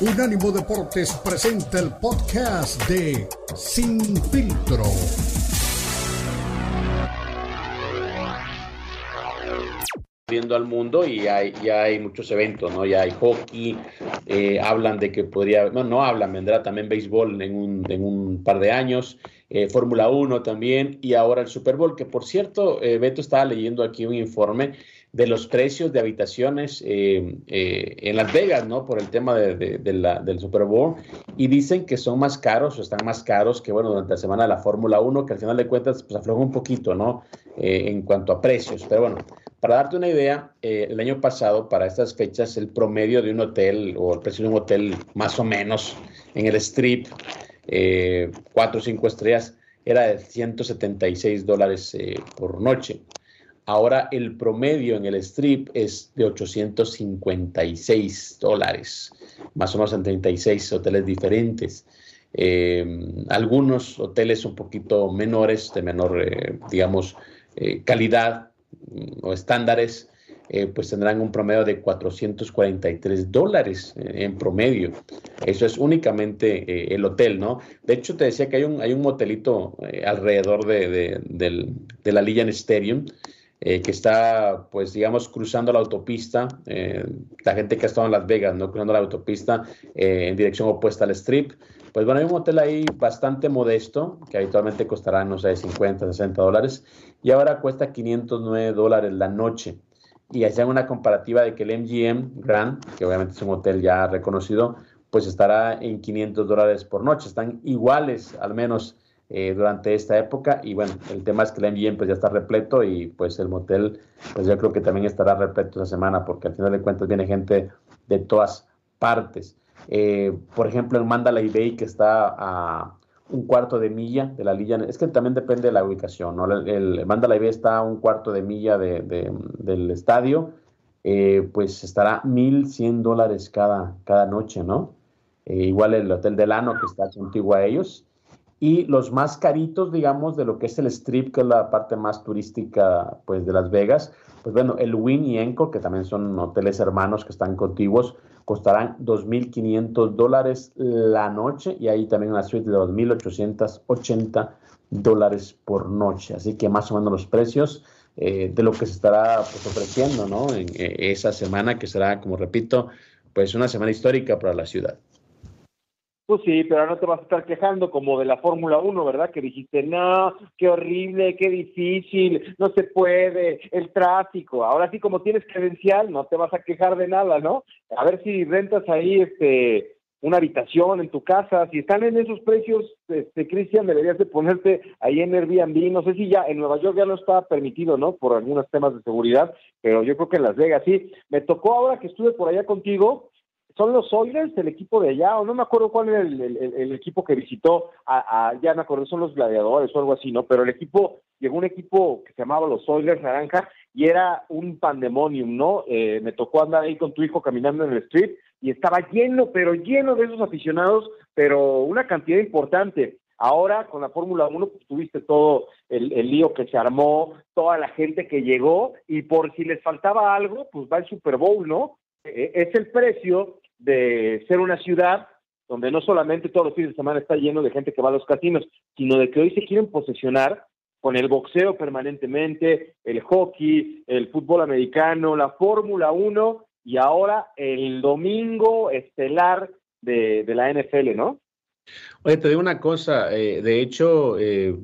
Unánimo Deportes presenta el podcast de Sin Filtro. viendo al mundo y hay, ya hay muchos eventos, ¿no? Ya hay hockey, eh, hablan de que podría, no, no hablan, vendrá también béisbol en un, en un par de años, eh, Fórmula 1 también y ahora el Super Bowl, que por cierto, eh, Beto estaba leyendo aquí un informe de los precios de habitaciones en Las Vegas, ¿no? Por el tema de, la, del Super Bowl y dicen que son más caros o están más caros que, bueno, durante la semana de la Fórmula 1, que al final de cuentas, pues afloja un poquito, ¿no? en cuanto a precios, pero bueno. Para darte una idea, eh, el año pasado, para estas fechas, el promedio de un hotel o el precio de un hotel más o menos en el strip, eh, cuatro o cinco estrellas, era de 176 dólares eh, por noche. Ahora el promedio en el strip es de 856 dólares, más o menos en 36 hoteles diferentes. algunos hoteles un poquito menores, de menor, digamos, calidad, o estándares, eh, pues tendrán un promedio de 443 dólares eh, en promedio. Eso es únicamente eh, el hotel, ¿no? De hecho, te decía que hay un, hay un motelito alrededor de, la Legion Stadium. Que está, pues, digamos, cruzando la autopista, la gente que ha estado en Las Vegas, ¿no? Cruzando la autopista en dirección opuesta al strip, pues bueno, hay un hotel ahí bastante modesto, que habitualmente costará, no sé, 50, 60 dólares, y ahora cuesta 509 dólares la noche. Y hacían una comparativa de que el MGM Grand, que obviamente es un hotel ya reconocido, pues estará en 500 dólares por noche. Están iguales, al menos eh, durante esta época. Y bueno, el tema es que el MGM pues ya está repleto y pues el motel, pues yo creo que también estará repleto esa semana, porque al final de cuentas viene gente de todas partes. Eh, por ejemplo, el Mandalay Bay, que está a un cuarto de milla de la línea, es que también depende de la ubicación, ¿no? El, Mandalay Bay está a un cuarto de milla del estadio, eh, pues estará 1.100 dólares cada, cada noche, ¿no? Igual el Hotel Delano, que está contigo a ellos. Y los más caritos, digamos, de lo que es el strip, que es la parte más turística, pues, de Las Vegas, pues bueno, el Win y Enco, que también son hoteles hermanos que están contiguos, costarán 2.500 dólares la noche y ahí también una suite de 2.880 dólares por noche. Así que más o menos los precios eh, de lo que se estará pues, ofreciendo ¿no? en eh, esa semana, que será, como repito, pues una semana histórica para la ciudad. Pues sí, pero no te vas a estar quejando como de la Fórmula 1, ¿verdad? Que dijiste, no, qué horrible, qué difícil, no se puede, el tráfico. Ahora sí, como tienes credencial, no te vas a quejar de nada, ¿no? A ver si rentas ahí este una habitación en tu casa. Si están en esos precios, este Cristian, deberías de ponerte ahí en Airbnb. No sé si ya en Nueva York ya no está permitido, ¿no? Por algunos temas de seguridad, pero yo creo que en Las Vegas sí. Me tocó ahora que estuve por allá contigo son los Oilers, el equipo de allá, o no me acuerdo cuál era el, equipo que visitó, a, ya me acuerdo, son los gladiadores o algo así, ¿no? Pero el equipo, llegó un equipo que se llamaba los Oilers Naranja y era un pandemonium, ¿no? Eh, me tocó andar ahí con tu hijo caminando en el street y estaba lleno, pero lleno de esos aficionados, pero una cantidad importante. Ahora con la Fórmula 1 pues, tuviste todo el, lío que se armó, toda la gente que llegó y por si les faltaba algo, pues va el Super Bowl, ¿no? E, es el precio de ser una ciudad donde no solamente todos los fines de semana está lleno de gente que va a los casinos, sino de que hoy se quieren posesionar con el boxeo permanentemente, el hockey, el fútbol americano, la Fórmula 1 y ahora el domingo estelar de, la NFL, ¿no? Oye, te digo una cosa, eh, de hecho, eh,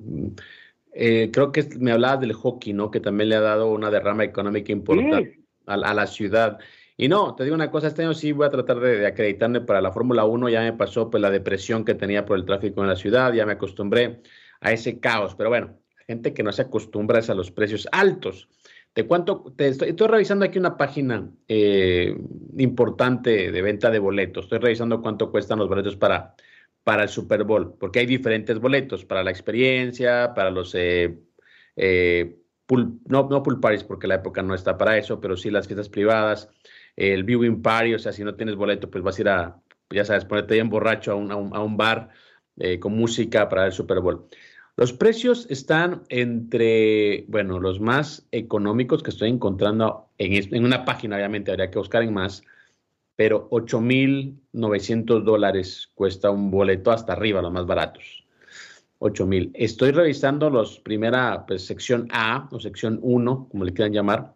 eh, creo que me hablabas del hockey, ¿no? Que también le ha dado una derrama económica importante a, a, la ciudad. Y no, te digo una cosa, este año sí voy a tratar de, acreditarme para la Fórmula 1, ya me pasó pues la depresión que tenía por el tráfico en la ciudad, ya me acostumbré a ese caos, pero bueno, gente que no se acostumbra a los precios altos. Te cuento, te estoy, revisando aquí una página eh, importante de venta de boletos, estoy revisando cuánto cuestan los boletos para, para el Super Bowl, porque hay diferentes boletos para la experiencia, para los... Eh, eh, no, no pool parties porque la época no está para eso, pero sí las fiestas privadas, el viewing party, o sea, si no tienes boleto, pues vas a ir a, ya sabes, ponerte bien borracho a un, a un, bar eh, con música para el Super Bowl. Los precios están entre, bueno, los más económicos que estoy encontrando en, en una página, obviamente habría que buscar en más, pero 8.900 dólares cuesta un boleto hasta arriba, los más baratos. 8.000. Estoy revisando los primera pues, sección A o sección 1, como le quieran llamar.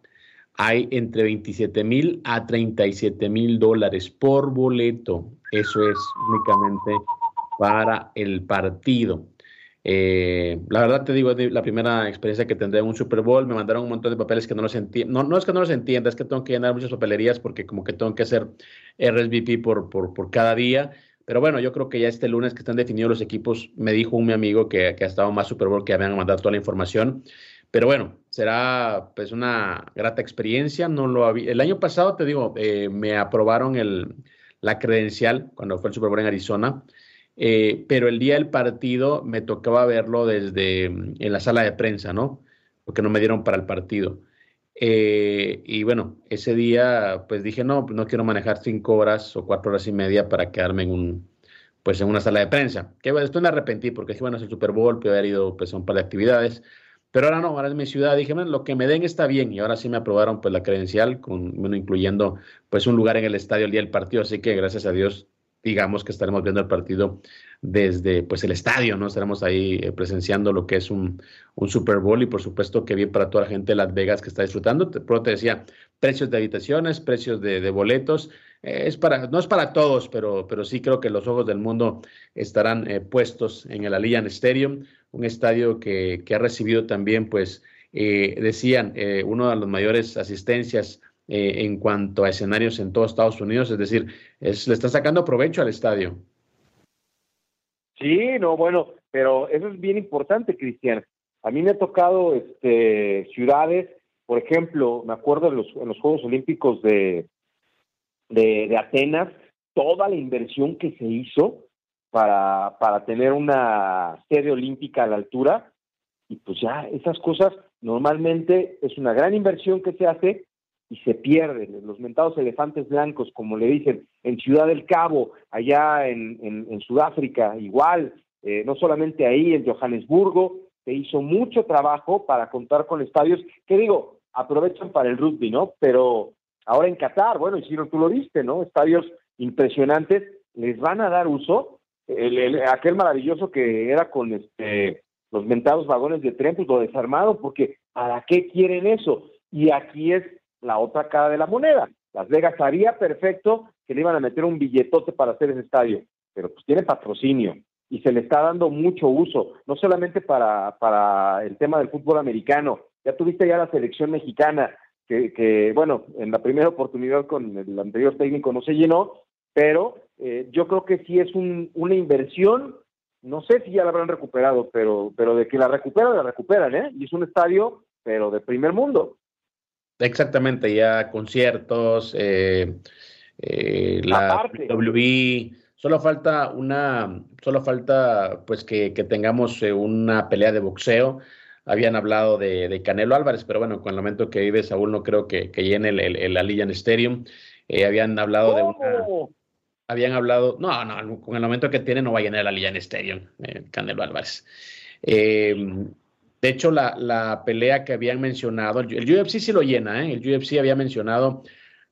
Hay entre 27 mil a 37 mil dólares por boleto. Eso es únicamente para el partido. Eh, la verdad te digo, es la primera experiencia que tendré en un Super Bowl. Me mandaron un montón de papeles que no los entiendo. No, no es que no los entienda, es que tengo que llenar muchas papelerías porque como que tengo que hacer RSVP por, por, por cada día. Pero bueno, yo creo que ya este lunes que están definidos los equipos, me dijo un mi amigo que, que ha estado más Super Bowl que habían mandado toda la información. Pero bueno, será pues una grata experiencia. No lo había. El año pasado, te digo, eh, me aprobaron el, la credencial cuando fue el Super Bowl en Arizona. Eh, pero el día del partido me tocaba verlo desde mm, en la sala de prensa, ¿no? Porque no me dieron para el partido. Eh, y bueno, ese día pues dije, no, no quiero manejar cinco horas o cuatro horas y media para quedarme en un, pues en una sala de prensa. Que después me arrepentí porque dije, bueno, es el Super Bowl, pude haber ido pues a un par de actividades. Pero ahora no, ahora es mi ciudad. Dije, bueno, lo que me den está bien. Y ahora sí me aprobaron pues la credencial, con, bueno, incluyendo pues un lugar en el estadio el día del partido. Así que gracias a Dios digamos que estaremos viendo el partido desde pues el estadio, ¿no? Estaremos ahí eh, presenciando lo que es un, un, Super Bowl y por supuesto que bien para toda la gente de Las Vegas que está disfrutando. Pero te decía, precios de habitaciones, precios de, boletos, eh, es para, no es para todos, pero, pero sí creo que los ojos del mundo estarán eh, puestos en el Allianz Stadium, un estadio que, que ha recibido también, pues, decían, uno de los mayores asistencias eh, en cuanto a escenarios en todos Estados Unidos, es decir, es, le está sacando provecho al estadio. Sí, no, bueno, pero eso es bien importante, Cristian. A mí me ha tocado este, ciudades, por ejemplo, me acuerdo en los, en los Juegos Olímpicos de, de, de, Atenas, toda la inversión que se hizo para, para tener una sede olímpica a la altura, y pues ya esas cosas normalmente es una gran inversión que se hace y se pierden. Los mentados elefantes blancos, como le dicen, en Ciudad del Cabo, allá en, en, Sudáfrica, igual, eh, no solamente ahí, en Johannesburgo, se hizo mucho trabajo para contar con estadios que digo, aprovechan para el rugby, ¿no? Pero ahora en Qatar, bueno, y si no tú lo viste, ¿no? Estadios impresionantes, les van a dar uso. El, aquel maravilloso que era con este los mentados vagones de tren, pues lo desarmaron, porque ¿para qué quieren eso? Y aquí es la otra cara de la moneda. Las Vegas haría perfecto que le iban a meter un billetote para hacer ese estadio, pero pues tiene patrocinio y se le está dando mucho uso, no solamente para, para el tema del fútbol americano, ya tuviste ya la selección mexicana, que, que bueno, en la primera oportunidad con el anterior técnico no se llenó, pero eh, yo creo que sí es un, una inversión, no sé si ya la habrán recuperado, pero, pero de que la recuperan, la recuperan, ¿eh? Y es un estadio, pero de primer mundo. Exactamente, ya conciertos, eh, eh, la WWE, solo falta una, solo falta pues que, tengamos eh, una pelea de boxeo. Habían hablado de, Canelo Álvarez, pero bueno, con el momento que vive Saúl no creo que, que llene el, el, el Allianz Stadium. habían hablado de una, habían hablado, no, no, con el momento que tiene no va a llenar el Allianz Stadium, Canelo Álvarez. De hecho, la, la, pelea que habían mencionado, el, UFC sí lo llena, ¿eh? el UFC había mencionado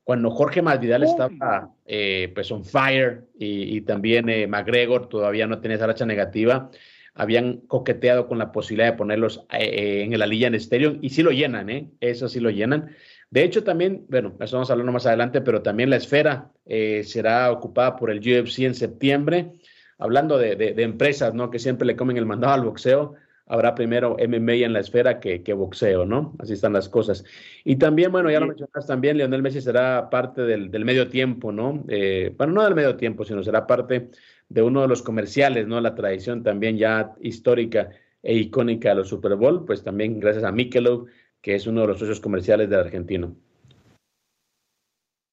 cuando Jorge Masvidal estaba eh, pues on fire y, también eh, McGregor todavía no tenía esa racha negativa, habían coqueteado con la posibilidad de ponerlos eh, en la lilla en estéreo y sí lo llenan, ¿eh? eso sí lo llenan. De hecho, también, bueno, eso vamos a hablar más adelante, pero también la esfera será ocupada por el UFC en septiembre. Hablando de, de, de empresas, ¿no? Que siempre le comen el mandado al boxeo habrá primero MMA en la esfera que, que, boxeo, ¿no? Así están las cosas. Y también, bueno, ya lo mencionas también, Lionel Messi será parte del, del medio tiempo, ¿no? Eh, bueno, no del medio tiempo, sino será parte de uno de los comerciales, ¿no? La tradición también ya histórica e icónica de los Super Bowl, pues también gracias a Michelob, que es uno de los socios comerciales del argentino.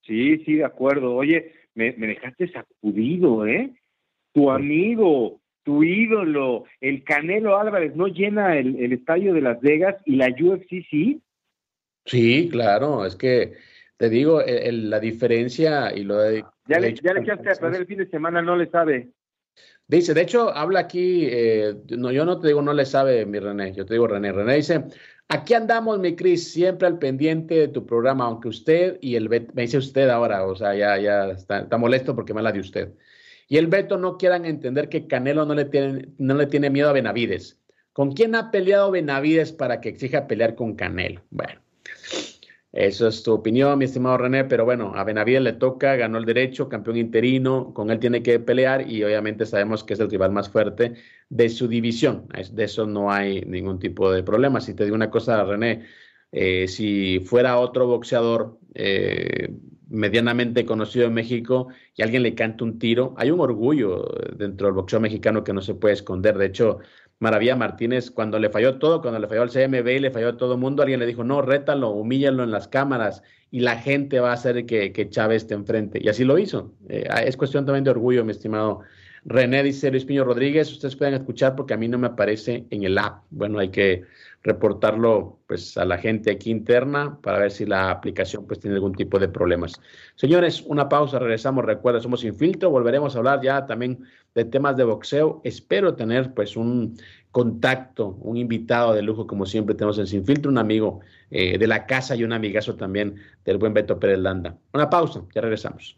Sí, sí, de acuerdo. Oye, me, me dejaste sacudido, ¿eh? Tu amigo, tu ídolo, el Canelo Álvarez, no llena el, estadio de Las Vegas y la UFC sí. Sí, claro, es que te digo, la diferencia y lo de... Ya le, ya le echaste a perder el fin de semana, no le sabe. Dice, de hecho, habla aquí, eh, no, yo no te digo no le sabe mi René, yo te digo René. René dice, Aquí andamos, mi Cris, siempre al pendiente de tu programa, aunque usted y el Beto, me dice usted ahora, o sea, ya, ya está, está molesto porque me habla de usted. Y el Beto no quieran entender que Canelo no le tiene, no le tiene miedo a Benavides. ¿Con quién ha peleado Benavides para que exija pelear con Canelo? Bueno, eso es tu opinión, mi estimado René, pero bueno, a Benavides le toca, ganó el derecho, campeón interino, con él tiene que pelear y obviamente sabemos que es el rival más fuerte de su división. De eso no hay ningún tipo de problema. Si te digo una cosa, René, eh, si fuera otro boxeador eh, medianamente conocido en México y alguien le canta un tiro, hay un orgullo dentro del boxeo mexicano que no se puede esconder. De hecho, Maravilla Martínez, cuando le falló todo, cuando le falló al CMB y le falló a todo el mundo, alguien le dijo, no, rétalo, humíllalo en las cámaras y la gente va a hacer que, que Chávez esté enfrente. Y así lo hizo. Eh, es cuestión también de orgullo, mi estimado René, dice Luis Piño Rodríguez, ustedes pueden escuchar porque a mí no me aparece en el app. Bueno, hay que reportarlo pues a la gente aquí interna para ver si la aplicación pues tiene algún tipo de problemas. Señores, una pausa, regresamos, recuerda, somos sin filtro, volveremos a hablar ya también de temas de boxeo. Espero tener pues un contacto, un invitado de lujo como siempre tenemos en Sin Filtro, un amigo eh, de la casa y un amigazo también del buen Beto Pérez Landa. Una pausa, ya regresamos.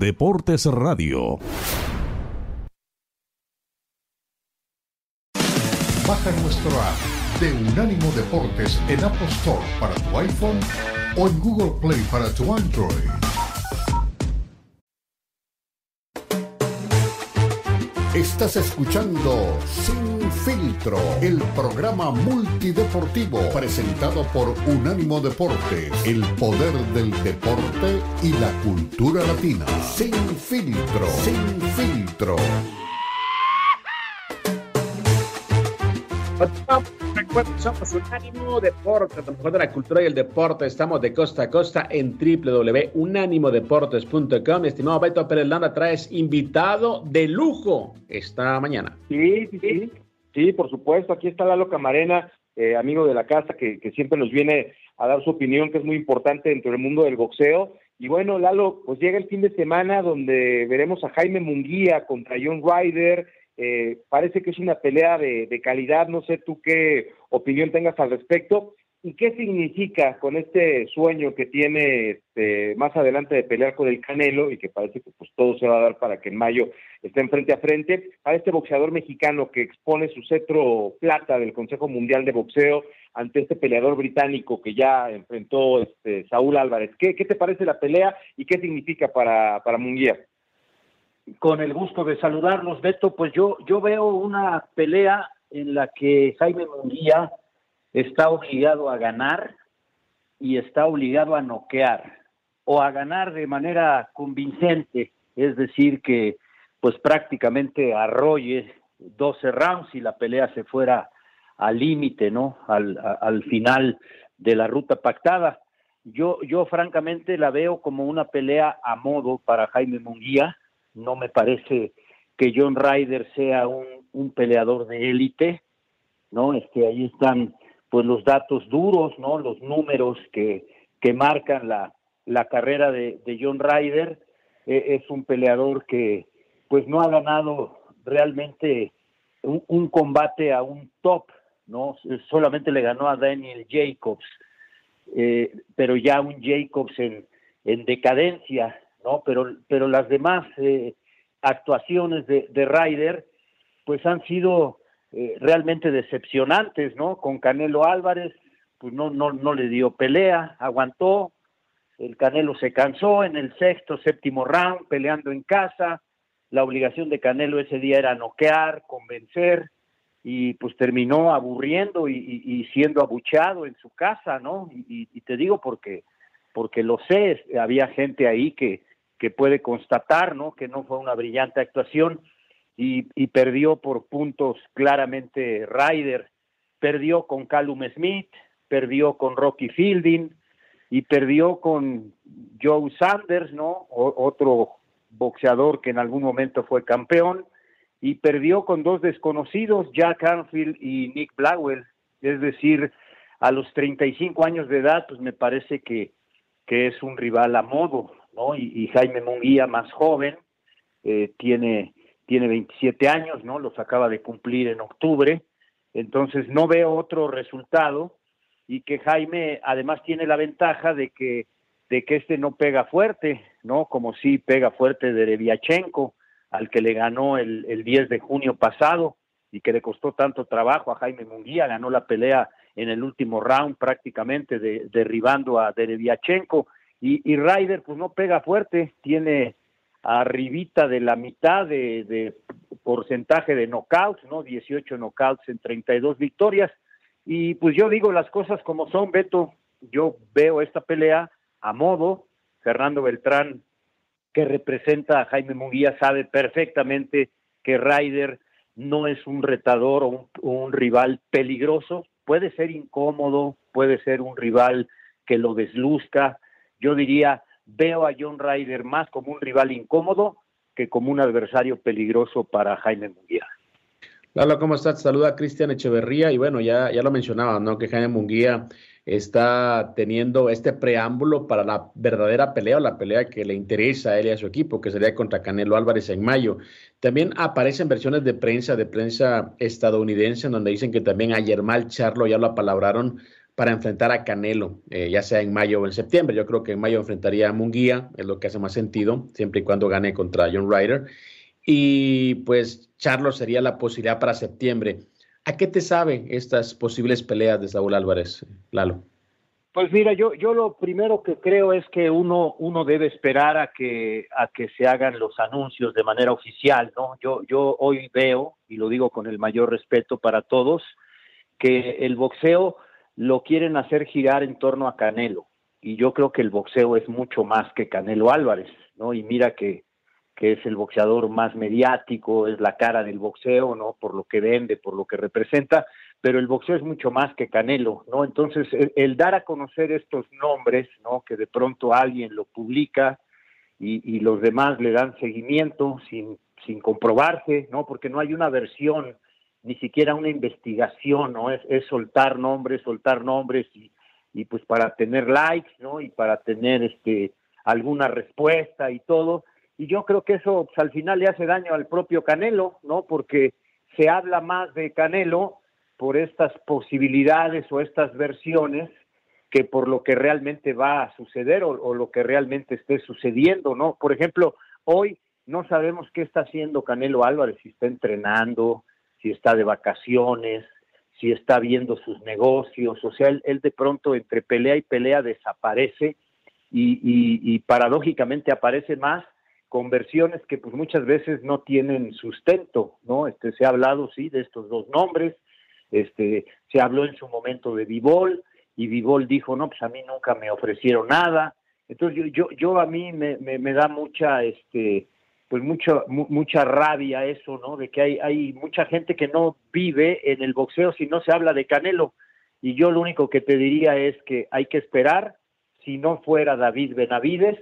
Deportes Radio. Baja nuestro app de Unánimo Deportes en Apple Store para tu iPhone o en Google Play para tu Android. Estás escuchando Sin Filtro, el programa multideportivo presentado por Unánimo Deportes, el poder del deporte y la cultura latina. Sin Filtro, Sin Filtro. Recuerden, somos Unánimo Deportes, de la cultura y el deporte. Estamos de costa a costa en www.unánimodeportes.com. Estimado Beto Pérez Landa, traes invitado de lujo esta mañana. Sí, sí, sí. Sí, por supuesto. Aquí está Lalo Camarena, eh, amigo de la casa, que, que siempre nos viene a dar su opinión, que es muy importante dentro del mundo del boxeo. Y bueno, Lalo, pues llega el fin de semana donde veremos a Jaime Munguía contra John Ryder eh, parece que es una pelea de, de, calidad, no sé tú qué opinión tengas al respecto. ¿Y qué significa con este sueño que tiene este, más adelante de pelear con el Canelo y que parece que pues todo se va a dar para que en mayo estén frente a frente a este boxeador mexicano que expone su cetro plata del Consejo Mundial de Boxeo ante este peleador británico que ya enfrentó este, Saúl Álvarez? ¿Qué, ¿Qué te parece la pelea y qué significa para, para Munguía? con el gusto de saludarlos, Beto. Pues yo, yo veo una pelea en la que Jaime Munguía está obligado a ganar y está obligado a noquear o a ganar de manera convincente, es decir, que pues prácticamente arrolle 12 rounds y la pelea se fuera al límite, ¿no? Al, al final de la ruta pactada. Yo, yo francamente la veo como una pelea a modo para Jaime Munguía, no me parece que John Ryder sea un, un peleador de élite, ¿no? Este, ahí están pues los datos duros, ¿no? Los números que, que marcan la, la carrera de, de John Ryder. E, es un peleador que pues no ha ganado realmente un, combate a un top, ¿no? Solamente le ganó a Daniel Jacobs, eh, pero ya un Jacobs en, en decadencia, ¿no? Pero, pero las demás eh, actuaciones de, de Ryder, pues han sido eh, realmente decepcionantes, ¿no? Con Canelo Álvarez, pues no, no, no le dio pelea, aguantó, el Canelo se cansó en el sexto, séptimo round, peleando en casa, la obligación de Canelo ese día era noquear, convencer, y pues terminó aburriendo y, y, siendo abucheado en su casa, ¿no? Y, y, te digo porque, porque lo sé, había gente ahí que, que puede constatar, ¿no? Que no fue una brillante actuación y, perdió por puntos claramente Ryder, perdió con Callum Smith, perdió con Rocky Fielding y perdió con Joe Sanders, ¿no? Otro boxeador que en algún momento fue campeón y perdió con dos desconocidos, Jack Anfield y Nick Blackwell, es decir, a los 35 años de edad, pues me parece que que es un rival a modo, ¿no? Y, Jaime Munguía, más joven, eh, tiene, tiene 27 años, ¿no? Los acaba de cumplir en octubre, entonces no veo otro resultado y que Jaime además tiene la ventaja de que de que este no pega fuerte, ¿no? Como si pega fuerte de Deviachenko, al que le ganó el, el 10 de junio pasado y que le costó tanto trabajo a Jaime Munguía, ganó la pelea en el último round prácticamente derribando a Dereviachenko y, y Ryder pues no pega fuerte, tiene arribita de la mitad de, porcentaje de knockouts, ¿no? 18 knockouts en 32 victorias y pues yo digo las cosas como son, Beto, yo veo esta pelea a modo, Fernando Beltrán que representa a Jaime Munguía sabe perfectamente que Ryder no es un retador o un, rival peligroso, puede ser incómodo, puede ser un rival que lo desluzca. Yo diría, veo a John Ryder más como un rival incómodo que como un adversario peligroso para Jaime Munguía. Hola, ¿cómo estás? Saluda Cristian Echeverría y bueno, ya, ya lo mencionaba, ¿no? Que Jaime Munguía está teniendo este preámbulo para la verdadera pelea o la pelea que le interesa a él y a su equipo, que sería contra Canelo Álvarez en mayo. También aparecen versiones de prensa, de prensa estadounidense, en donde dicen que también a Yermal Charlo ya lo apalabraron para enfrentar a Canelo, eh, ya sea en mayo o en septiembre. Yo creo que en mayo enfrentaría a Munguía, es lo que hace más sentido, siempre y cuando gane contra John Ryder. Y pues Charlo sería la posibilidad para septiembre. ¿A qué te saben estas posibles peleas de Saúl Álvarez, Lalo? Pues mira, yo, yo lo primero que creo es que uno, uno debe esperar a que, a que se hagan los anuncios de manera oficial, ¿no? Yo, yo hoy veo, y lo digo con el mayor respeto para todos, que el boxeo lo quieren hacer girar en torno a Canelo. Y yo creo que el boxeo es mucho más que Canelo Álvarez, ¿no? Y mira que que es el boxeador más mediático, es la cara del boxeo, ¿no? Por lo que vende, por lo que representa, pero el boxeo es mucho más que Canelo, ¿no? Entonces, el, dar a conocer estos nombres, ¿no? Que de pronto alguien lo publica y, los demás le dan seguimiento sin, sin comprobarse, ¿no? Porque no hay una versión, ni siquiera una investigación, ¿no? Es, soltar nombres, soltar nombres y, pues para tener likes, ¿no? Y para tener este alguna respuesta y todo, y yo creo que eso pues, al final le hace daño al propio Canelo, ¿no? Porque se habla más de Canelo por estas posibilidades o estas versiones que por lo que realmente va a suceder o, lo que realmente esté sucediendo, ¿no? Por ejemplo, hoy no sabemos qué está haciendo Canelo Álvarez, si está entrenando, si está de vacaciones, si está viendo sus negocios, o sea, él, de pronto entre pelea y pelea desaparece y, y paradójicamente aparece más conversiones que pues muchas veces no tienen sustento, ¿no? Este se ha hablado sí de estos dos nombres, este se habló en su momento de Vivol y Vivol dijo, "No, pues a mí nunca me ofrecieron nada." Entonces yo yo, yo a mí me, me, da mucha este pues mucha mucha rabia eso, ¿no? De que hay hay mucha gente que no vive en el boxeo si no se habla de Canelo y yo lo único que te diría es que hay que esperar si no fuera David Benavides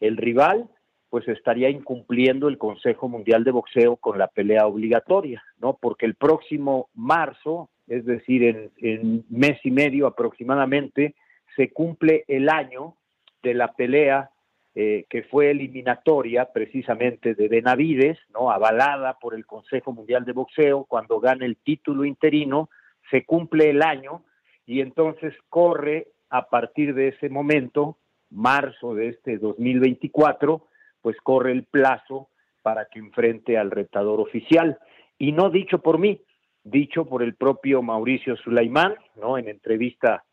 el rival pues estaría incumpliendo el Consejo Mundial de Boxeo con la pelea obligatoria, ¿no? Porque el próximo marzo, es decir, en, en mes y medio aproximadamente, se cumple el año de la pelea eh, que fue eliminatoria precisamente de Benavides, ¿no? avalada por el Consejo Mundial de Boxeo, cuando gana el título interino, se cumple el año y entonces corre a partir de ese momento, marzo de este 2024, pues corre el plazo para que enfrente al retador oficial. Y no dicho por mí, dicho por el propio Mauricio Sulaimán, ¿no? En entrevista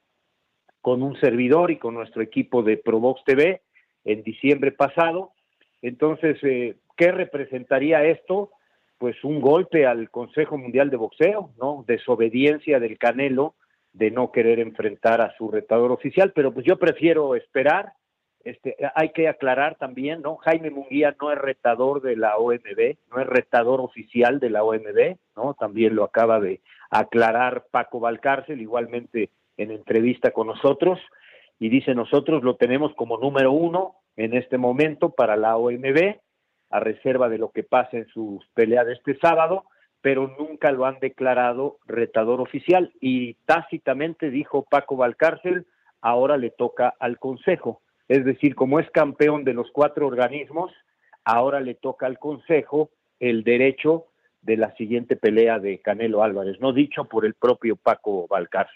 con un servidor y con nuestro equipo de Provox TV en diciembre pasado. Entonces, eh, ¿qué representaría esto? Pues un golpe al Consejo Mundial de Boxeo, ¿no? Desobediencia del Canelo de no querer enfrentar a su retador oficial, pero pues yo prefiero esperar, este, hay que aclarar también, ¿no? Jaime Munguía no es retador de la OMB, no es retador oficial de la OMB, ¿no? También lo acaba de aclarar Paco Valcárcel, igualmente en entrevista con nosotros, y dice nosotros lo tenemos como número uno en este momento para la OMB, a reserva de lo que pase en sus peleas de este sábado, pero nunca lo han declarado retador oficial y tácitamente dijo Paco Valcárcel, ahora le toca al Consejo Es decir, como es campeón de los cuatro organismos, ahora le toca al Consejo el derecho de la siguiente pelea de Canelo Álvarez, no dicho por el propio Paco Balcar.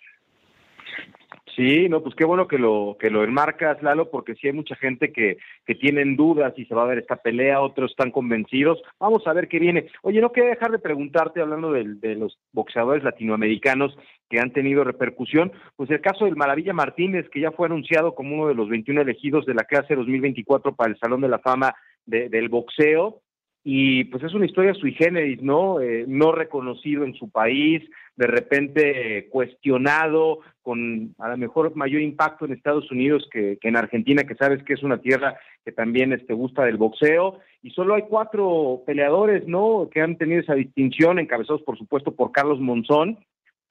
Sí, no, pues qué bueno que lo que lo enmarcas, Lalo, porque sí hay mucha gente que, que tienen dudas si se va a ver esta pelea, otros están convencidos. Vamos a ver qué viene. Oye, no quiero dejar de preguntarte, hablando de, de los boxeadores latinoamericanos que han tenido repercusión, pues el caso del Maravilla Martínez, que ya fue anunciado como uno de los 21 elegidos de la clase 2024 para el Salón de la Fama del boxeo, y pues es una historia sui generis, ¿no? Eh, no reconocido en su país, de repente cuestionado, con a lo mejor mayor impacto en Estados Unidos que, en Argentina, que sabes que es una tierra que también este, gusta del boxeo, y solo hay cuatro peleadores, ¿no? Que han tenido esa distinción, encabezados por supuesto por Carlos Monzón,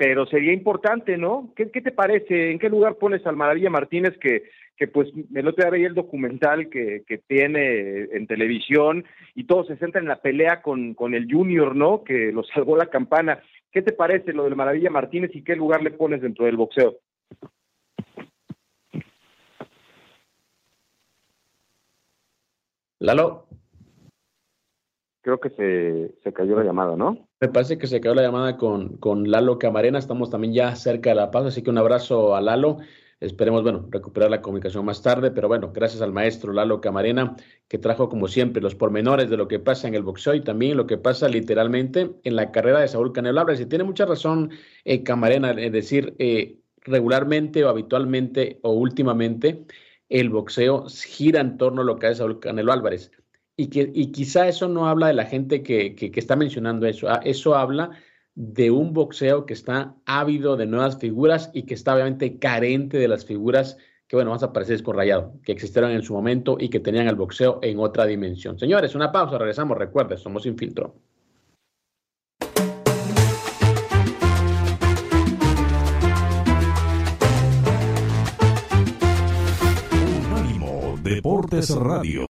pero sería importante, ¿no? ¿Qué, qué te parece? ¿En qué lugar pones al Maravilla Martínez que, que pues el otro día veía el documental que, que tiene en televisión y todo se centra en la pelea con, con el Junior, ¿no? Que lo salvó la campana. ¿Qué te parece lo del Maravilla Martínez y qué lugar le pones dentro del boxeo? Lalo. Creo que se, se cayó la llamada, ¿no? Me parece que se cayó la llamada con, con Lalo Camarena. Estamos también ya cerca de la paz, así que un abrazo a Lalo. Esperemos, bueno, recuperar la comunicación más tarde, pero bueno, gracias al maestro Lalo Camarena, que trajo como siempre los pormenores de lo que pasa en el boxeo y también lo que pasa literalmente en la carrera de Saúl Canelo Álvarez. Y tiene mucha razón eh, Camarena, es decir, eh, regularmente o habitualmente o últimamente el boxeo gira en torno a lo que hace Saúl Canelo Álvarez. Y, que, y quizá eso no habla de la gente que, que, está mencionando eso, ah, eso habla de un boxeo que está ávido de nuevas figuras y que está obviamente carente de las figuras que, bueno, vamos a parecer con Rayado, que existieron en su momento y que tenían el boxeo en otra dimensión. Señores, una pausa, regresamos, recuerden, somos sin filtro. Deportes Radio.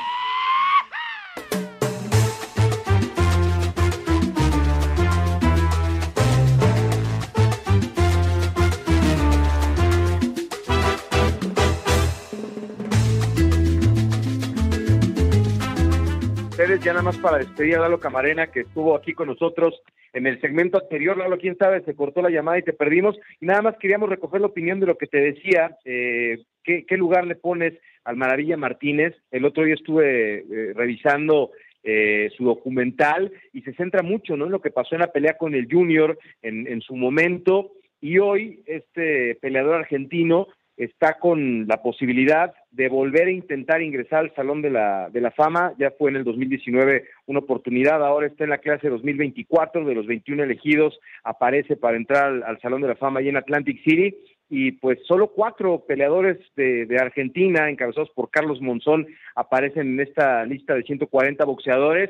Ya nada más para despedir a Lalo Camarena, que estuvo aquí con nosotros en el segmento anterior. Lalo, quién sabe, se cortó la llamada y te perdimos. Y nada más queríamos recoger la opinión de lo que te decía. Eh, ¿qué, lugar le pones al Maravilla Martínez? El otro día estuve eh, revisando eh, su documental y se centra mucho ¿no? en lo que pasó en la pelea con el Junior en, en su momento. Y hoy este peleador argentino está con la posibilidad de volver a intentar ingresar al Salón de la, de la Fama. Ya fue en el 2019 una oportunidad, ahora está en la clase 2024, de los 21 elegidos, aparece para entrar al, Salón de la Fama ahí en Atlantic City. Y pues solo cuatro peleadores de, de Argentina, encabezados por Carlos Monzón, aparecen en esta lista de 140 boxeadores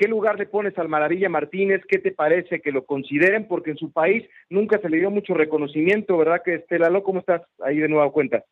¿Qué lugar le pones al Maravilla Martínez? ¿Qué te parece que lo consideren? Porque en su país nunca se le dio mucho reconocimiento, ¿verdad? Que este Lalo, ¿cómo estás ahí de nueva cuenta?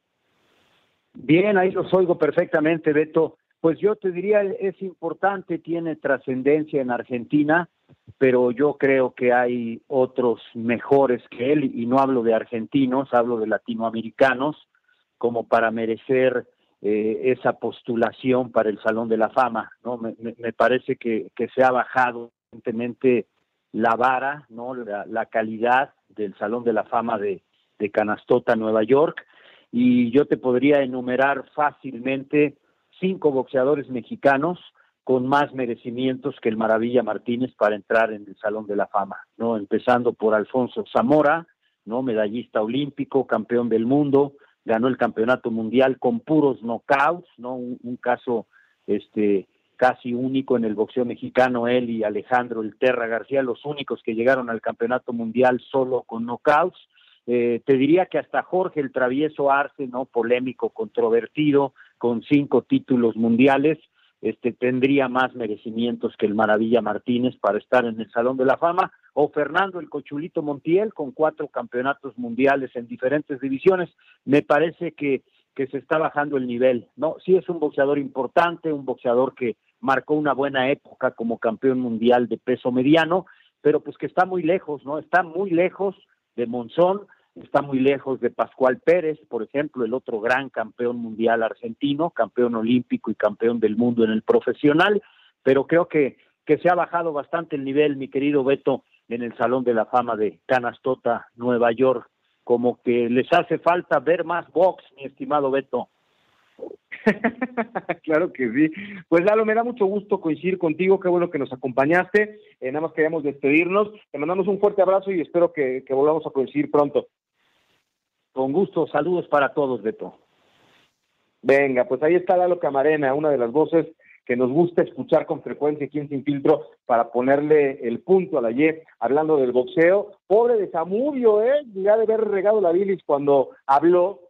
Bien, ahí los oigo perfectamente, Beto. Pues yo te diría, es importante, tiene trascendencia en Argentina, pero yo creo que hay otros mejores que él, y no hablo de argentinos, hablo de latinoamericanos, como para merecer eh, esa postulación para el Salón de la Fama, ¿no? Me, parece que, se ha bajado evidentemente la vara, ¿no? La, la, calidad del Salón de la Fama de, de Canastota, Nueva York, y yo te podría enumerar fácilmente cinco boxeadores mexicanos con más merecimientos que el Maravilla Martínez para entrar en el Salón de la Fama, ¿no? Empezando por Alfonso Zamora, ¿no? Medallista olímpico, campeón del mundo, ganó el campeonato mundial con puros knockouts, ¿no? Un, caso este casi único en el boxeo mexicano, él y Alejandro El Terra García, los únicos que llegaron al campeonato mundial solo con knockouts. Eh, te diría que hasta Jorge el Travieso Arce, ¿no? Polémico, controvertido, con cinco títulos mundiales, este tendría más merecimientos que el Maravilla Martínez para estar en el Salón de la Fama. O Fernando el Cochulito Montiel con cuatro campeonatos mundiales en diferentes divisiones. Me parece que, que se está bajando el nivel, ¿no? Sí es un boxeador importante, un boxeador que marcó una buena época como campeón mundial de peso mediano, pero pues que está muy lejos, ¿no? Está muy lejos de Monzón, está muy lejos de Pascual Pérez, por ejemplo, el otro gran campeón mundial argentino, campeón olímpico y campeón del mundo en el profesional, pero creo que, que se ha bajado bastante el nivel, mi querido Beto, en el Salón de la Fama de Canastota, Nueva York, como que les hace falta ver más box, mi estimado Beto. claro que sí. Pues Lalo, me da mucho gusto coincidir contigo, qué bueno que nos acompañaste. Eh, nada más queríamos despedirnos. Te mandamos un fuerte abrazo y espero que, que volvamos a coincidir pronto. Con gusto, saludos para todos, Beto. Venga, pues ahí está Lalo Camarena, una de las voces que nos gusta escuchar con frecuencia aquí en Sin Filtro para ponerle el punto a la Y, hablando del boxeo. Pobre de Samudio, ¿eh? Ya de haber regado la bilis cuando habló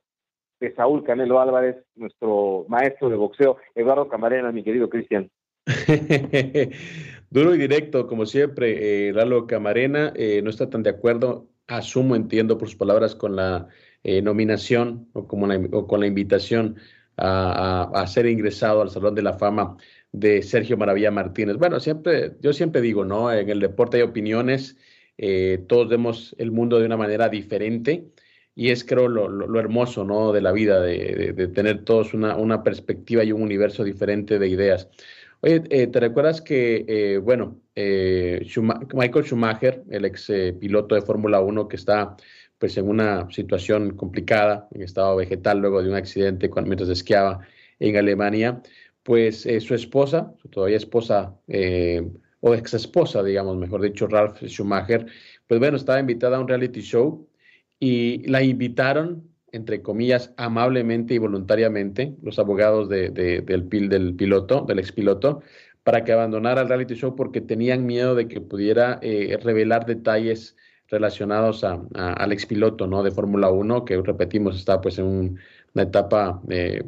de Saúl Canelo Álvarez, nuestro maestro de boxeo, Eduardo Camarena, mi querido Cristian. Duro y directo, como siempre, eh, Lalo Camarena eh, no está tan de acuerdo, asumo, entiendo por sus palabras, con la eh, nominación o, como o, con la invitación a, ser ingresado al Salón de la Fama de Sergio Maravilla Martínez. Bueno, siempre, yo siempre digo, ¿no? En el deporte hay opiniones, eh, todos vemos el mundo de una manera diferente y es creo lo, lo, hermoso ¿no? de la vida, de, de, tener todos una, una, perspectiva y un universo diferente de ideas. Oye, eh, ¿te recuerdas que, eh, bueno, Michael Schumacher, el ex piloto de Fórmula 1 que está pues en una situación complicada, en estado vegetal luego de un accidente mientras esquiaba en Alemania, pues su esposa, su todavía esposa, o ex esposa, digamos, mejor dicho, Ralph Schumacher, pues bueno, estaba invitada a un reality show y la invitaron, entre comillas, amablemente y voluntariamente, los abogados de, del, del piloto, del expiloto, para que abandonara el reality show porque tenían miedo de que pudiera eh, revelar detalles relacionados a, a, al expiloto ¿no? de Fórmula 1, que repetimos, está pues en un, una etapa eh,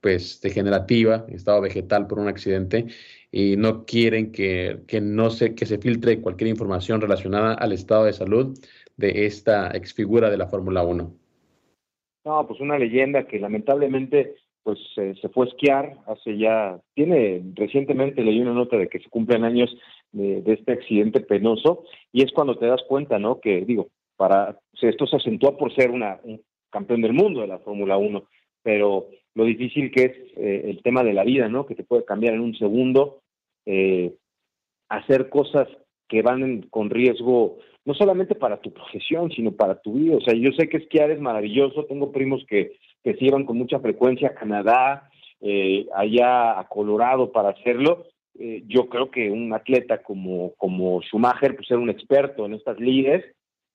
pues degenerativa, estado vegetal por un accidente, y no quieren que, que, no se, que se filtre cualquier información relacionada al estado de salud de esta exfigura de la Fórmula 1? No, pues una leyenda que lamentablemente pues se fue a esquiar hace ya, tiene recientemente leí una nota de que se cumplen años de, este accidente penoso y es cuando te das cuenta, ¿no? Que digo, para esto se acentúa por ser una, un campeón del mundo de la Fórmula 1, pero lo difícil que es eh, el tema de la vida, ¿no? Que te puede cambiar en un segundo, eh, hacer cosas que van con riesgo no solamente para tu profesión, sino para tu vida. O sea, yo sé que esquiar es maravilloso, tengo primos que, que se llevan con mucha frecuencia a Canadá, eh, allá a Colorado para hacerlo. Eh, yo creo que un atleta como, como Schumacher, pues era un experto en estas lides,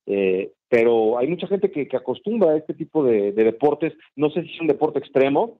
eh, pero hay mucha gente que, que, acostumbra a este tipo de, de, deportes. No sé si es un deporte extremo,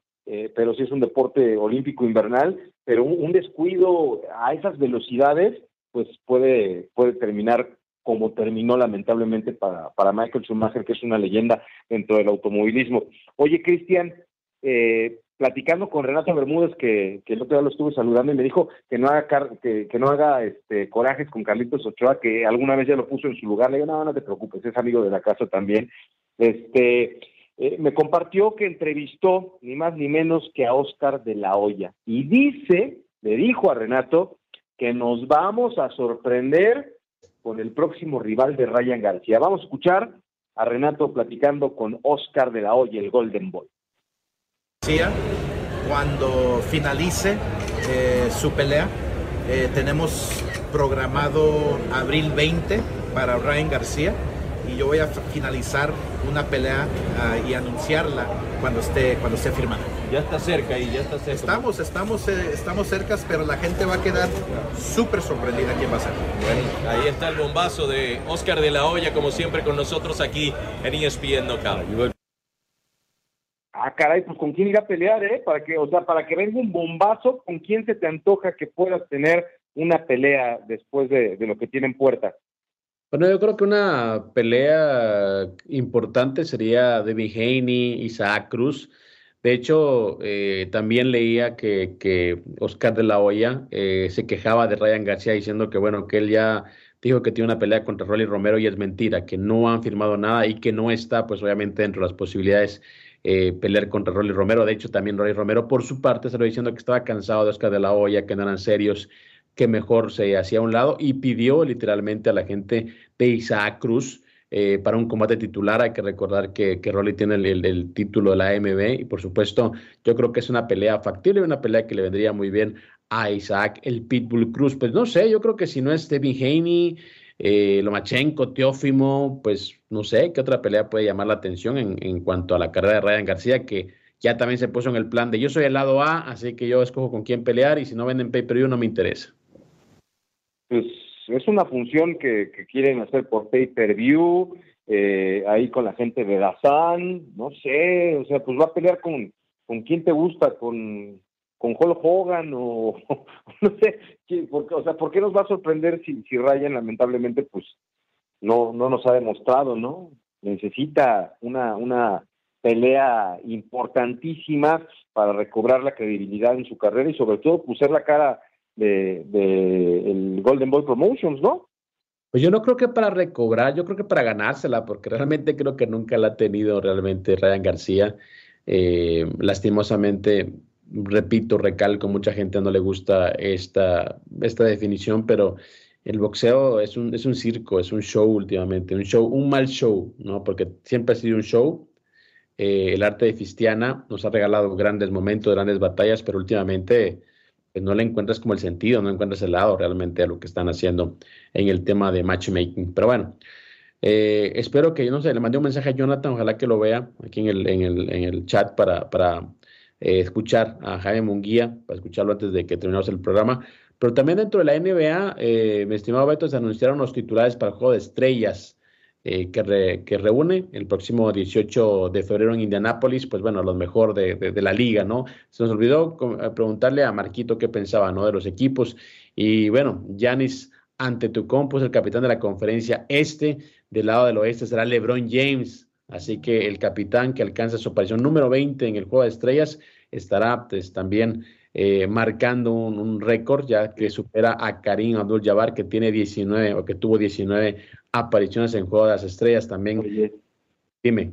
pero sí es un deporte olímpico invernal, pero un, un descuido a esas velocidades, pues puede, puede terminar como terminó lamentablemente para, para Michael Schumacher, que es una leyenda dentro del automovilismo. Oye, Cristian, eh, platicando con Renato Bermúdez, que, que el otro día lo estuve saludando y me dijo que no haga que, que, no haga este corajes con Carlitos Ochoa, que alguna vez ya lo puso en su lugar. Le digo, no, no te preocupes, es amigo de la casa también. Este, eh, me compartió que entrevistó ni más ni menos que a Oscar de la Hoya. Y dice, le dijo a Renato, que nos vamos a sorprender con el próximo rival de Ryan García. Vamos a escuchar a Renato platicando con Oscar de la Hoya, el Golden Boy. Cuando finalice eh, su pelea, eh, tenemos programado abril 20 para Ryan García y yo voy a finalizar una pelea uh, y anunciarla cuando esté, cuando esté firmada. Ya está cerca y ya está cerca. Estamos, estamos, eh, estamos cercas, pero la gente va a quedar súper sorprendida quién va a ser. Bueno, ahí está el bombazo de Oscar de la Hoya, como siempre con nosotros aquí en ESPN Knockout. Ah, caray, pues con quién irá a pelear, ¿eh? Para que, o sea, para que venga un bombazo, ¿con quién se te antoja que puedas tener una pelea después de, de lo que tiene en puerta? Bueno, yo creo que una pelea importante sería Devin Haney, Isaac Cruz. De hecho, eh, también leía que, que, Oscar de la Hoya eh, se quejaba de Ryan García diciendo que, bueno, que él ya dijo que tiene una pelea contra Rolly Romero y es mentira, que no han firmado nada y que no está, pues obviamente, dentro de las posibilidades eh, pelear contra Rolly Romero. De hecho, también Rolly Romero, por su parte, se diciendo que estaba cansado de Oscar de la Hoya, que no eran serios, que mejor se hacía a un lado y pidió literalmente a la gente de Isaac Cruz eh, para un combate titular. Hay que recordar que, que Rolly tiene el, título de la AMB y por supuesto yo creo que es una pelea factible, una pelea que le vendría muy bien a Isaac, el Pitbull Cruz. Pues no sé, yo creo que si no es Stevie Haney, eh, Lomachenko, Teófimo, pues no sé qué otra pelea puede llamar la atención en, en cuanto a la carrera de Ryan García, que ya también se puso en el plan de yo soy el lado A, así que yo escojo con quién pelear y si no venden pay-per-view no me interesa. Pues es una función que, quieren hacer por pay-per-view, eh, ahí con la gente de Dazan, no sé, o sea, pues va a pelear con, con quién te gusta, con, con Hulk Hogan o no sé, porque, o sea, ¿por qué nos va a sorprender si, si Ryan lamentablemente pues no, no nos ha demostrado, ¿no? Necesita una, una pelea importantísima para recobrar la credibilidad en su carrera y sobre todo pusar la cara de, el Golden Boy Promotions, ¿no? Pues yo no creo que para recobrar, yo creo que para ganársela, porque realmente creo que nunca la ha tenido realmente Ryan García. Eh, lastimosamente, repito, recalco, mucha gente no le gusta esta, esta definición, pero el boxeo es un, es un circo, es un show últimamente, un show, un mal show, ¿no? Porque siempre ha sido un show. Eh, el arte de Fistiana nos ha regalado grandes momentos, grandes batallas, pero últimamente pues, no le encuentras como el sentido, no encuentras el lado realmente a lo que están haciendo en el tema de matchmaking. Pero bueno, eh, espero que, no sé, le mandé un mensaje a Jonathan, ojalá que lo vea aquí en el, en el, en el chat para, para eh, escuchar a Jaime Munguía, para escucharlo antes de que terminemos el programa. Pero también dentro de la NBA, eh, mi estimado Beto, se anunciaron los titulares para el juego de estrellas. Eh, que, que, reúne el próximo 18 de febrero en Indianápolis, pues bueno, los mejor de, de, la liga, ¿no? Se nos olvidó eh, preguntarle a Marquito qué pensaba, ¿no? De los equipos. Y bueno, Yanis Antetokounmpo es el capitán de la conferencia este, del lado del oeste será LeBron James, así que el capitán que alcanza su aparición número 20 en el Juego de Estrellas estará pues, también eh, marcando un, un récord ya que supera a Karim Abdul-Jabbar que tiene 19 o que tuvo 19 apariciones en Juego de las Estrellas también. Dime.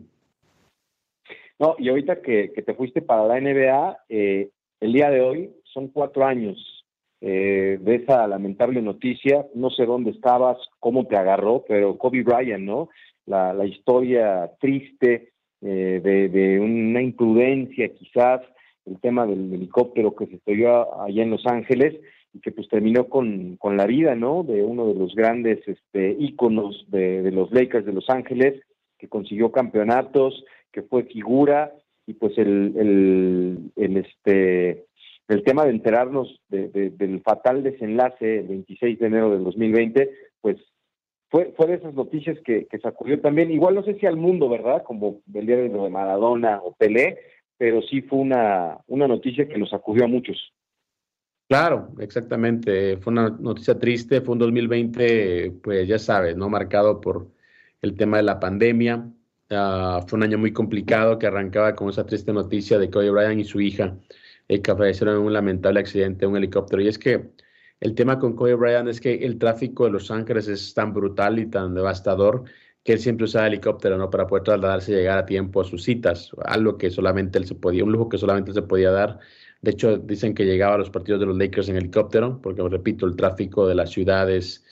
No, y ahorita que, te fuiste para la NBA, eh, el día de hoy son cuatro años eh, de esa lamentable noticia. No sé dónde estabas, cómo te agarró, pero Kobe Bryant, ¿no? La, la historia triste eh, de, de, una imprudencia quizás, el tema del helicóptero que se estrelló allá en Los Ángeles y que pues terminó con, con la vida, ¿no? De uno de los grandes este, íconos de, de los Lakers de Los Ángeles, que consiguió campeonatos, que fue figura, y pues el, el, el este el tema de enterarnos de, del fatal desenlace el 26 de enero del 2020, pues fue, fue de esas noticias que, que sacudió también, igual no sé si al mundo, ¿verdad? Como el día de Maradona o Pelé, pero sí fue una, una noticia que nos sacudió a muchos. Claro, exactamente. Fue una noticia triste, fue un 2020, pues ya sabes, ¿no? Marcado por el tema de la pandemia. Uh, fue un año muy complicado que arrancaba con esa triste noticia de Kobe Bryant y su hija eh, que fallecieron en un lamentable accidente de un helicóptero. Y es que el tema con Kobe Bryant es que el tráfico de Los Ángeles es tan brutal y tan devastador que él siempre usaba helicóptero, ¿no? Para poder trasladarse y llegar a tiempo a sus citas, algo que solamente él se podía, un lujo que solamente él se podía dar de hecho, dicen que llegaba a los partidos de los Lakers en helicóptero, porque repito, el tráfico de las ciudades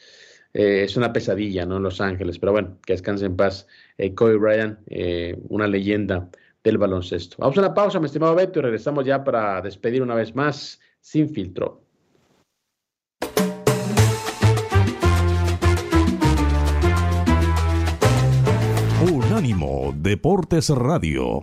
eh, es una pesadilla, ¿no? En Los Ángeles. Pero bueno, que descanse en paz. Eh, Kobe Bryant, eh, una leyenda del baloncesto. Vamos a una pausa, mi estimado Beto, y regresamos ya para despedir una vez más sin filtro. Unánimo Deportes Radio.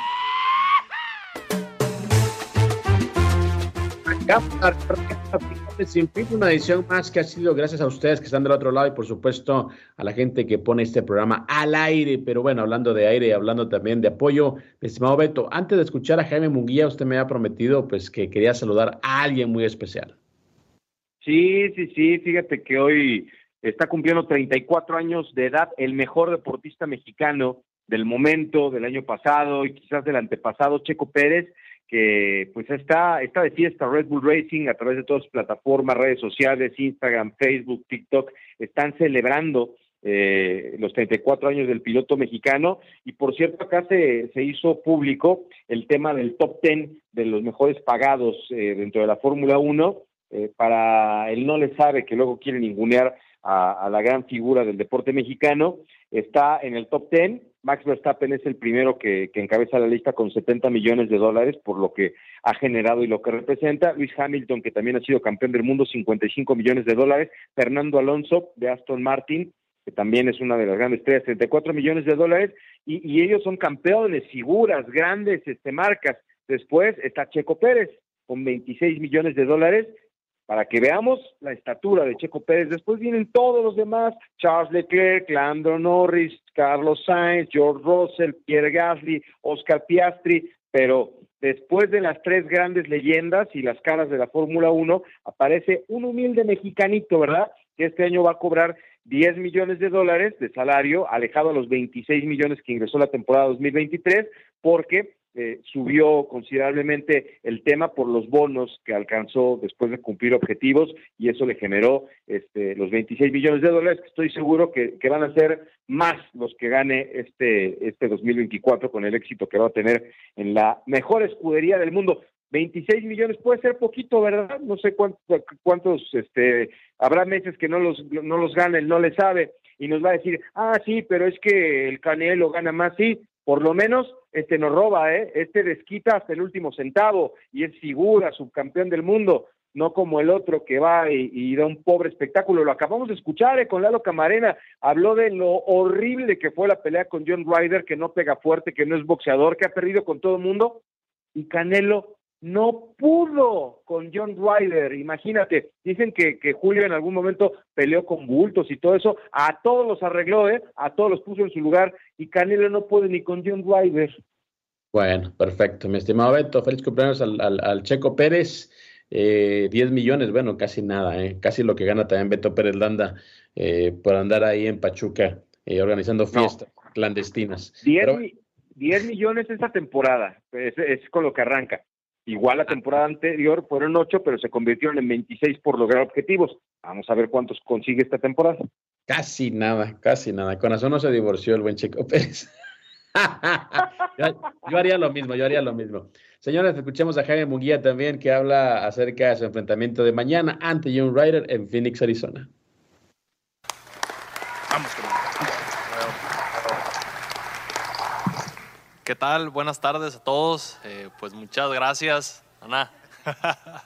Sin una edición más que ha sido gracias a ustedes que están del otro lado y por supuesto a la gente que pone este programa al aire. Pero bueno, hablando de aire y hablando también de apoyo, estimado Beto, antes de escuchar a Jaime Munguía, usted me ha prometido pues que quería saludar a alguien muy especial. Sí, sí, sí, fíjate que hoy está cumpliendo 34 años de edad, el mejor deportista mexicano del momento, del año pasado y quizás del antepasado, Checo Pérez que pues está, está de fiesta Red Bull Racing a través de todas sus plataformas, redes sociales, Instagram, Facebook, TikTok, están celebrando eh, los 34 años del piloto mexicano. Y por cierto acá se, se hizo público el tema del top 10 de los mejores pagados eh, dentro de la Fórmula 1 eh, para el no le sabe que luego quiere ningunear a, la gran figura del deporte mexicano está en el top 10 Max Verstappen es el primero que, encabeza la lista con 70 millones de dólares por lo que ha generado y lo que representa. Luis Hamilton, que también ha sido campeón del mundo, 55 millones de dólares. Fernando Alonso, de Aston Martin, que también es una de las grandes estrellas, 34 millones de dólares. Y, y ellos son campeones, figuras, grandes este, marcas. Después está Checo Pérez, con 26 millones de dólares para que veamos la estatura de Checo Pérez. Después vienen todos los demás, Charles Leclerc, Lando Norris, Carlos Sainz, George Russell, Pierre Gasly, Oscar Piastri, pero después de las tres grandes leyendas y las caras de la Fórmula 1, aparece un humilde mexicanito, ¿verdad? Que este año va a cobrar 10 millones de dólares de salario, alejado a los 26 millones que ingresó la temporada 2023, porque eh, subió considerablemente el tema por los bonos que alcanzó después de cumplir objetivos y eso le generó este, los 26 millones de dólares que estoy seguro que, van a ser más los que gane este, este 2024 con el éxito que va a tener en la mejor escudería del mundo. 26 millones puede ser poquito, ¿verdad? No sé cuántos, cuántos este, habrá meses que no los, no los gane, no le sabe y nos va a decir, ah, sí, pero es que el Canelo gana más, sí, por lo menos este nos roba, ¿eh? Este desquita hasta el último centavo y es figura, subcampeón del mundo, no como el otro que va y, da un pobre espectáculo. Lo acabamos de escuchar ¿eh? con Lalo Camarena, habló de lo horrible que fue la pelea con John Ryder, que no pega fuerte, que no es boxeador, que ha perdido con todo el mundo, y Canelo no pudo con John Ryder, imagínate, dicen que, que, Julio en algún momento peleó con bultos y todo eso, a todos los arregló, ¿eh? a todos los puso en su lugar y Canelo no puede ni con John Ryder. Bueno, perfecto, mi estimado Beto, feliz cumpleaños al, al, Checo Pérez, eh, 10 millones, bueno, casi nada, ¿eh? casi lo que gana también Beto Pérez Landa eh, por andar ahí en Pachuca eh, organizando fiestas clandestinas. 10, millones esta temporada, es, es con lo que arranca. Igual la temporada anterior fueron ocho, pero se convirtieron en 26 por lograr objetivos. Vamos a ver cuántos consigue esta temporada. Casi nada, casi nada. Con eso no se divorció el buen Checo Pérez. yo, haría lo mismo, yo haría lo mismo. Señores, escuchemos a Jaime Munguía también que habla acerca de su enfrentamiento de mañana ante John Ryder en Phoenix, Arizona. Vamos, ¿Qué tal? Buenas tardes a todos. Eh, pues muchas gracias, Ana.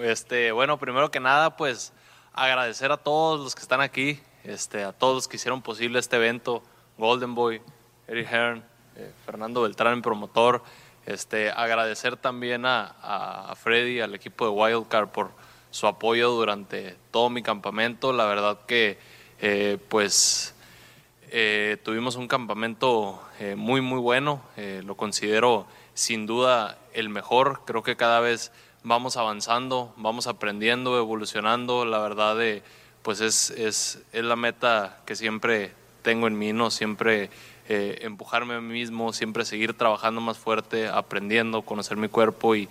este, bueno, primero que nada, pues agradecer a todos los que están aquí, este, a todos los que hicieron posible este evento, Golden Boy, Eric Hearn, eh, Fernando Beltrán, promotor. Este, agradecer también a, a, Freddy, al equipo de Wildcard por su apoyo durante todo mi campamento. La verdad que, eh, pues, eh, tuvimos un campamento eh, muy, muy bueno. Eh, lo considero sin duda el mejor. Creo que cada vez vamos avanzando, vamos aprendiendo, evolucionando. La verdad, pues es, es, es, la meta que siempre tengo en mí, ¿no? Siempre empujarme a mí mismo, siempre seguir trabajando más fuerte, aprendiendo, conocer mi cuerpo y,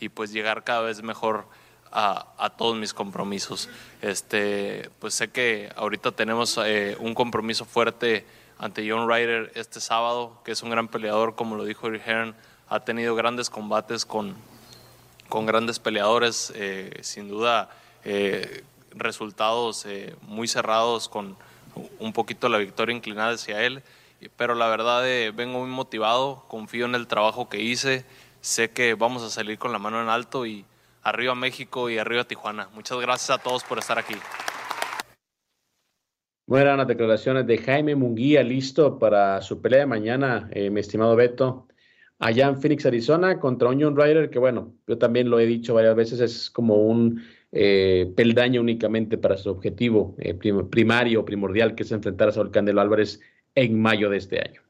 y pues llegar cada vez mejor a, todos mis compromisos. Este, pues sé que ahorita tenemos eh, un compromiso fuerte ante John Ryder este sábado, que es un gran peleador, como lo dijo Eric Hearn, ha tenido grandes combates con, con grandes peleadores, eh, sin duda eh, resultados muy cerrados con un poquito la victoria inclinada hacia él. pero la verdad eh, vengo muy motivado, confío en el trabajo que hice, sé que vamos a salir con la mano en alto y arriba México y arriba Tijuana. Muchas gracias a todos por estar aquí. Bueno, eran las declaraciones de Jaime Munguía, listo para su pelea de mañana, eh, mi estimado Beto, allá en Phoenix, Arizona, contra un John Ryder, que bueno, yo también lo he dicho varias veces, es como un eh, peldaño únicamente para su objetivo eh, primario, primordial, que es enfrentar a Saúl Candelo Álvarez en mayo de este año.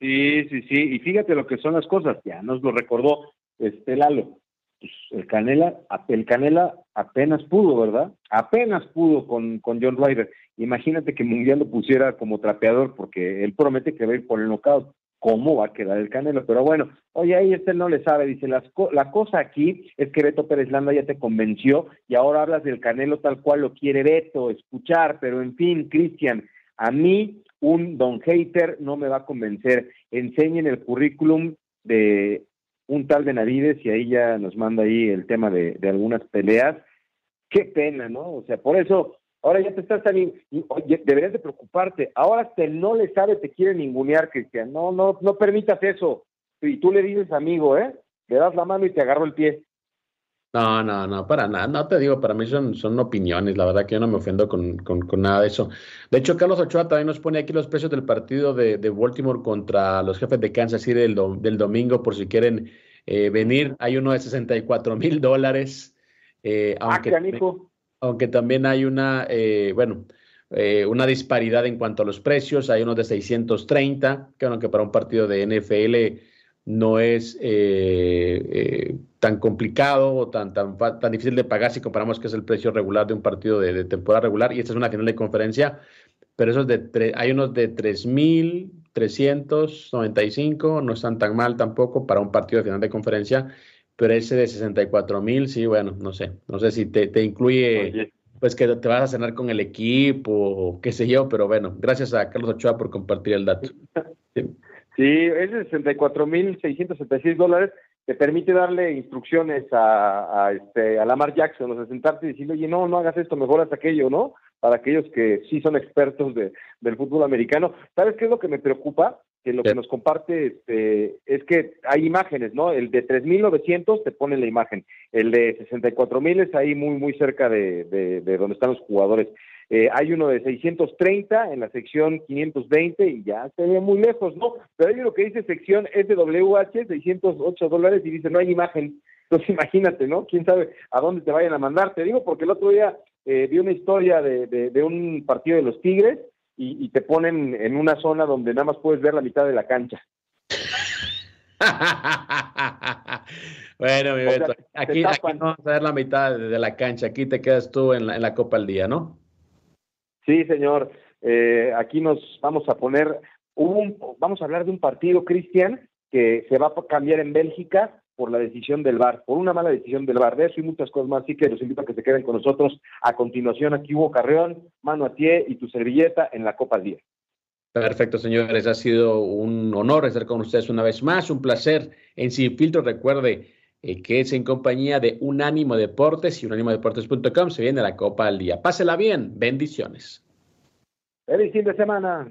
Sí, sí, sí, y fíjate lo que son las cosas, ya nos lo recordó este Lalo. Pues el Canela, el Canela apenas pudo, ¿verdad? Apenas pudo con, con John Ryder. Imagínate que Mundial lo pusiera como trapeador, porque él promete que va a ir por el knockout. ¿Cómo va a quedar el Canelo? Pero bueno, oye, ahí este no le sabe. Dice, la cosa aquí es que Beto Pérez Landa ya te convenció y ahora hablas del Canelo tal cual lo quiere Beto, escuchar. Pero en fin, Cristian, a mí un don hater no me va a convencer. Enseñen el currículum de un tal Benavides y ahí ya nos manda ahí el tema de, algunas peleas. Qué pena, ¿no? O sea, por eso ahora ya te estás saliendo, deberías de preocuparte. Ahora hasta no le sabe, te quiere ningunear, Cristian. No, no, no permitas eso. Y tú le dices, amigo, ¿eh? Le das la mano y te agarro el pie. No, no, no, para nada. No te digo, para mí son, son opiniones. La verdad que yo no me ofendo con, con, nada de eso. De hecho, Carlos Ochoa también nos pone aquí los precios del partido de, de Baltimore contra los jefes de Kansas City del, del domingo, por si quieren eh, venir. Hay uno de 64 mil dólares. Eh, ah, aunque, aunque también hay una, eh, bueno, una disparidad en cuanto a los precios. Hay unos de 630, que, bueno, que para un partido de NFL no es eh, eh, tan complicado o tan, tan, tan difícil de pagar si comparamos que es el precio regular de un partido de, temporada regular y esta es una final de conferencia, pero esos de hay unos de 3.395, no están tan mal tampoco para un partido de final de conferencia, pero ese de 64.000, sí, bueno, no sé, no sé si te, te incluye... Pues que te vas a cenar con el equipo o qué sé yo, pero bueno, gracias a Carlos Ochoa por compartir el dato. Sí, es de 64.676 dólares. Te permite darle instrucciones a, a, este, a Lamar Jackson, o sea, sentarte y decirle, oye, no, no hagas esto, mejor haz aquello, ¿no? Para aquellos que sí son expertos de, del fútbol americano. ¿Sabes qué es lo que me preocupa? Que lo que nos comparte este, es que hay imágenes, ¿no? El de 3.900 te pone la imagen. El de 64.000 es ahí muy, muy cerca de, de, de donde están los jugadores. Eh, hay uno de 630 en la sección 520 y ya se ve muy lejos, ¿no? Pero hay uno que dice sección SWH, 608 dólares y dice no hay imagen. Entonces imagínate, ¿no? ¿Quién sabe a dónde te vayan a mandar? Te digo porque el otro día eh, vi una historia de, de, un partido de los Tigres y, te ponen en una zona donde nada más puedes ver la mitad de la cancha. bueno, mi Beto, aquí, aquí, no vamos a ver la mitad de la cancha, aquí te quedas tú en la, en la Copa al Día, ¿no? Sí, señor. Eh, aquí nos vamos a poner, un, vamos a hablar de un partido, Cristian, que se va a cambiar en Bélgica por la decisión del VAR, por una mala decisión del VAR. De eso y muchas cosas más, así que los invito a que se queden con nosotros. A continuación, aquí Hugo Carreón, mano a pie y tu servilleta en la Copa al Día. Perfecto, señores. Ha sido un honor estar con ustedes una vez más. Un placer en Sin Filtro. Recuerde eh, que es en compañía de Unánimo Deportes y unánimodeportes.com se viene la Copa al Día. Pásela bien, bendiciones. Feliz fin de semana.